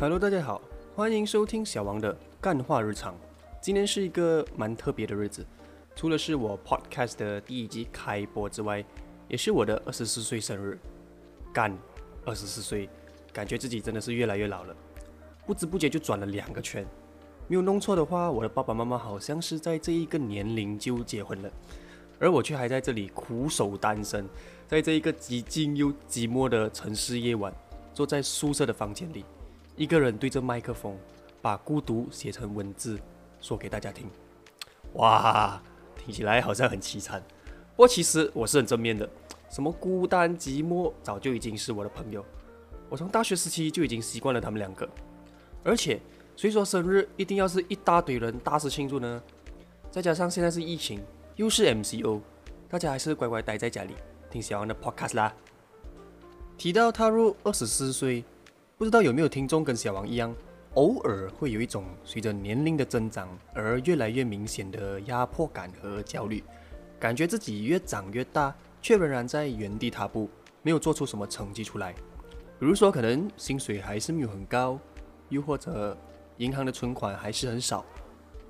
Hello，大家好，欢迎收听小王的干话日常。今天是一个蛮特别的日子，除了是我 Podcast 的第一集开播之外，也是我的二十四岁生日。干，二十四岁，感觉自己真的是越来越老了，不知不觉就转了两个圈。没有弄错的话，我的爸爸妈妈好像是在这一个年龄就结婚了，而我却还在这里苦守单身，在这一个寂静又寂寞的城市夜晚，坐在宿舍的房间里。一个人对着麦克风，把孤独写成文字，说给大家听。哇，听起来好像很凄惨。不过其实我是很正面的，什么孤单寂寞，早就已经是我的朋友。我从大学时期就已经习惯了他们两个。而且，谁说生日一定要是一大堆人大肆庆祝呢？再加上现在是疫情，又是 MCO，大家还是乖乖待在家里听小王的 Podcast 啦。提到踏入二十四岁。不知道有没有听众跟小王一样，偶尔会有一种随着年龄的增长而越来越明显的压迫感和焦虑，感觉自己越长越大，却仍然在原地踏步，没有做出什么成绩出来。比如说，可能薪水还是没有很高，又或者银行的存款还是很少，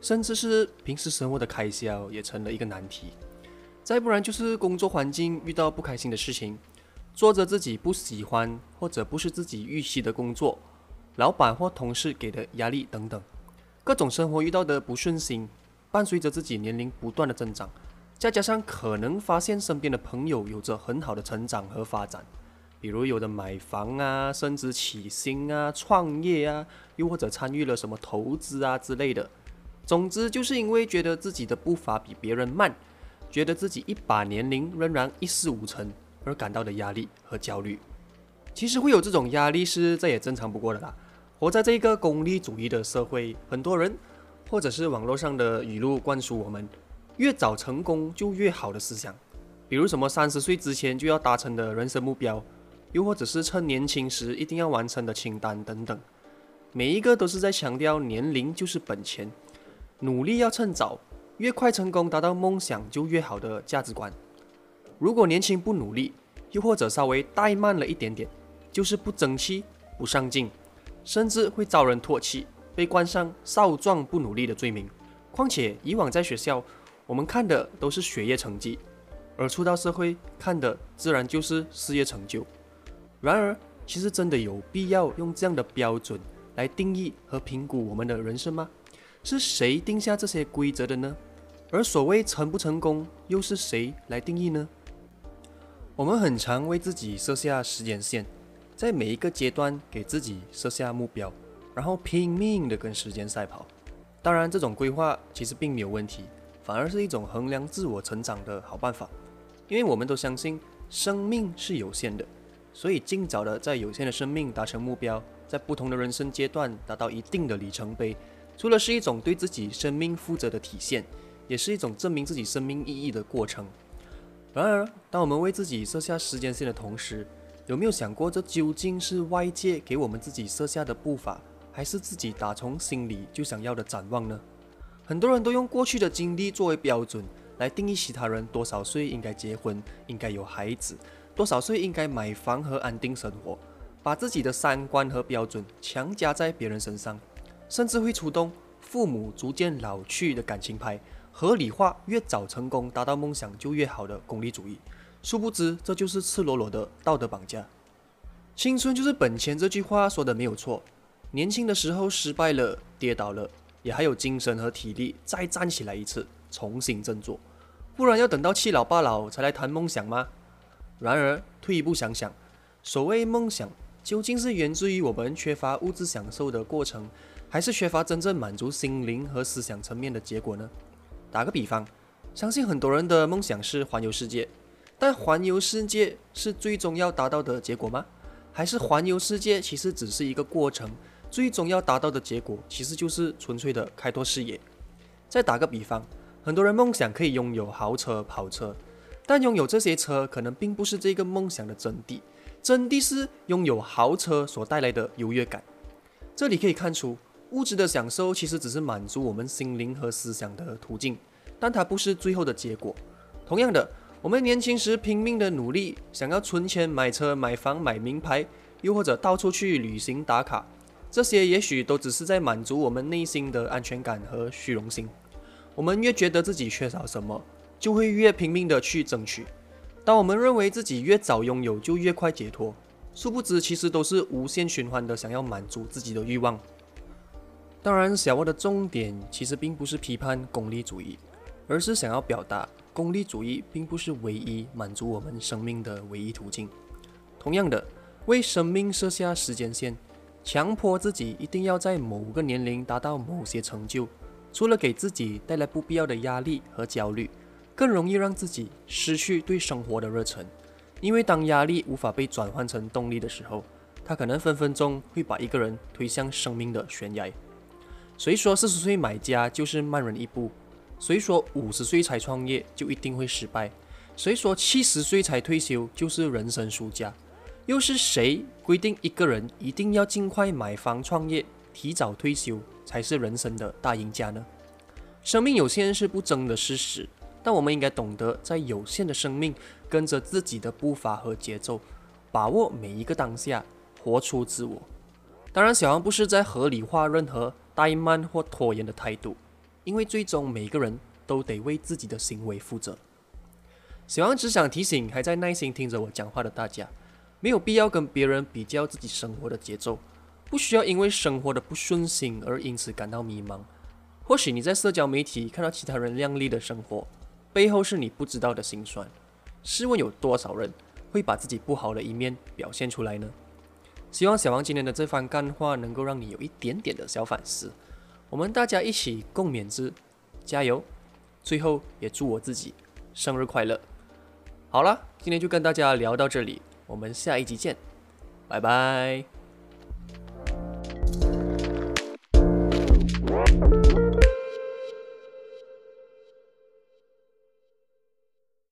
甚至是平时生活的开销也成了一个难题。再不然就是工作环境遇到不开心的事情。做着自己不喜欢或者不是自己预期的工作，老板或同事给的压力等等，各种生活遇到的不顺心，伴随着自己年龄不断的增长，再加上可能发现身边的朋友有着很好的成长和发展，比如有的买房啊、升职起薪啊、创业啊，又或者参与了什么投资啊之类的。总之，就是因为觉得自己的步伐比别人慢，觉得自己一把年龄仍然一事无成。而感到的压力和焦虑，其实会有这种压力是再也正常不过的啦。活在这一个功利主义的社会，很多人或者是网络上的语录灌输我们越早成功就越好的思想，比如什么三十岁之前就要达成的人生目标，又或者是趁年轻时一定要完成的清单等等，每一个都是在强调年龄就是本钱，努力要趁早，越快成功达到梦想就越好的价值观。如果年轻不努力，又或者稍微怠慢了一点点，就是不争气、不上进，甚至会遭人唾弃，被冠上少壮不努力的罪名。况且以往在学校，我们看的都是学业成绩，而出到社会看的自然就是事业成就。然而，其实真的有必要用这样的标准来定义和评估我们的人生吗？是谁定下这些规则的呢？而所谓成不成功，又是谁来定义呢？我们很常为自己设下时间线，在每一个阶段给自己设下目标，然后拼命的跟时间赛跑。当然，这种规划其实并没有问题，反而是一种衡量自我成长的好办法。因为我们都相信生命是有限的，所以尽早的在有限的生命达成目标，在不同的人生阶段达到一定的里程碑，除了是一种对自己生命负责的体现，也是一种证明自己生命意义的过程。然而，当我们为自己设下时间线的同时，有没有想过，这究竟是外界给我们自己设下的步伐，还是自己打从心里就想要的展望呢？很多人都用过去的经历作为标准，来定义其他人多少岁应该结婚、应该有孩子，多少岁应该买房和安定生活，把自己的三观和标准强加在别人身上，甚至会触动父母逐渐老去的感情牌。合理化越早成功达到梦想就越好的功利主义，殊不知这就是赤裸裸的道德绑架。青春就是本钱这句话说的没有错，年轻的时候失败了、跌倒了，也还有精神和体力再站起来一次，重新振作，不然要等到七老八老才来谈梦想吗？然而退一步想想，所谓梦想究竟是源自于我们缺乏物质享受的过程，还是缺乏真正满足心灵和思想层面的结果呢？打个比方，相信很多人的梦想是环游世界，但环游世界是最终要达到的结果吗？还是环游世界其实只是一个过程，最终要达到的结果其实就是纯粹的开拓视野？再打个比方，很多人梦想可以拥有豪车、跑车，但拥有这些车可能并不是这个梦想的真谛，真谛是拥有豪车所带来的优越感。这里可以看出。物质的享受其实只是满足我们心灵和思想的途径，但它不是最后的结果。同样的，我们年轻时拼命的努力，想要存钱买车、买房、买名牌，又或者到处去旅行打卡，这些也许都只是在满足我们内心的安全感和虚荣心。我们越觉得自己缺少什么，就会越拼命的去争取。当我们认为自己越早拥有，就越快解脱，殊不知其实都是无限循环的，想要满足自己的欲望。当然，小沃的重点其实并不是批判功利主义，而是想要表达功利主义并不是唯一满足我们生命的唯一途径。同样的，为生命设下时间线，强迫自己一定要在某个年龄达到某些成就，除了给自己带来不必要的压力和焦虑。更容易让自己失去对生活的热忱，因为当压力无法被转换成动力的时候，它可能分分钟会把一个人推向生命的悬崖。谁说四十岁买家就是慢人一步？谁说五十岁才创业就一定会失败？谁说七十岁才退休就是人生输家？又是谁规定一个人一定要尽快买房创业、提早退休才是人生的大赢家呢？生命有限是不争的事实。但我们应该懂得，在有限的生命，跟着自己的步伐和节奏，把握每一个当下，活出自我。当然，小王不是在合理化任何怠慢或拖延的态度，因为最终每个人都得为自己的行为负责。小王只想提醒还在耐心听着我讲话的大家，没有必要跟别人比较自己生活的节奏，不需要因为生活的不顺心而因此感到迷茫。或许你在社交媒体看到其他人靓丽的生活。背后是你不知道的辛酸。试问有多少人会把自己不好的一面表现出来呢？希望小王今天的这番干话能够让你有一点点的小反思。我们大家一起共勉之，加油！最后也祝我自己生日快乐。好了，今天就跟大家聊到这里，我们下一集见，拜拜。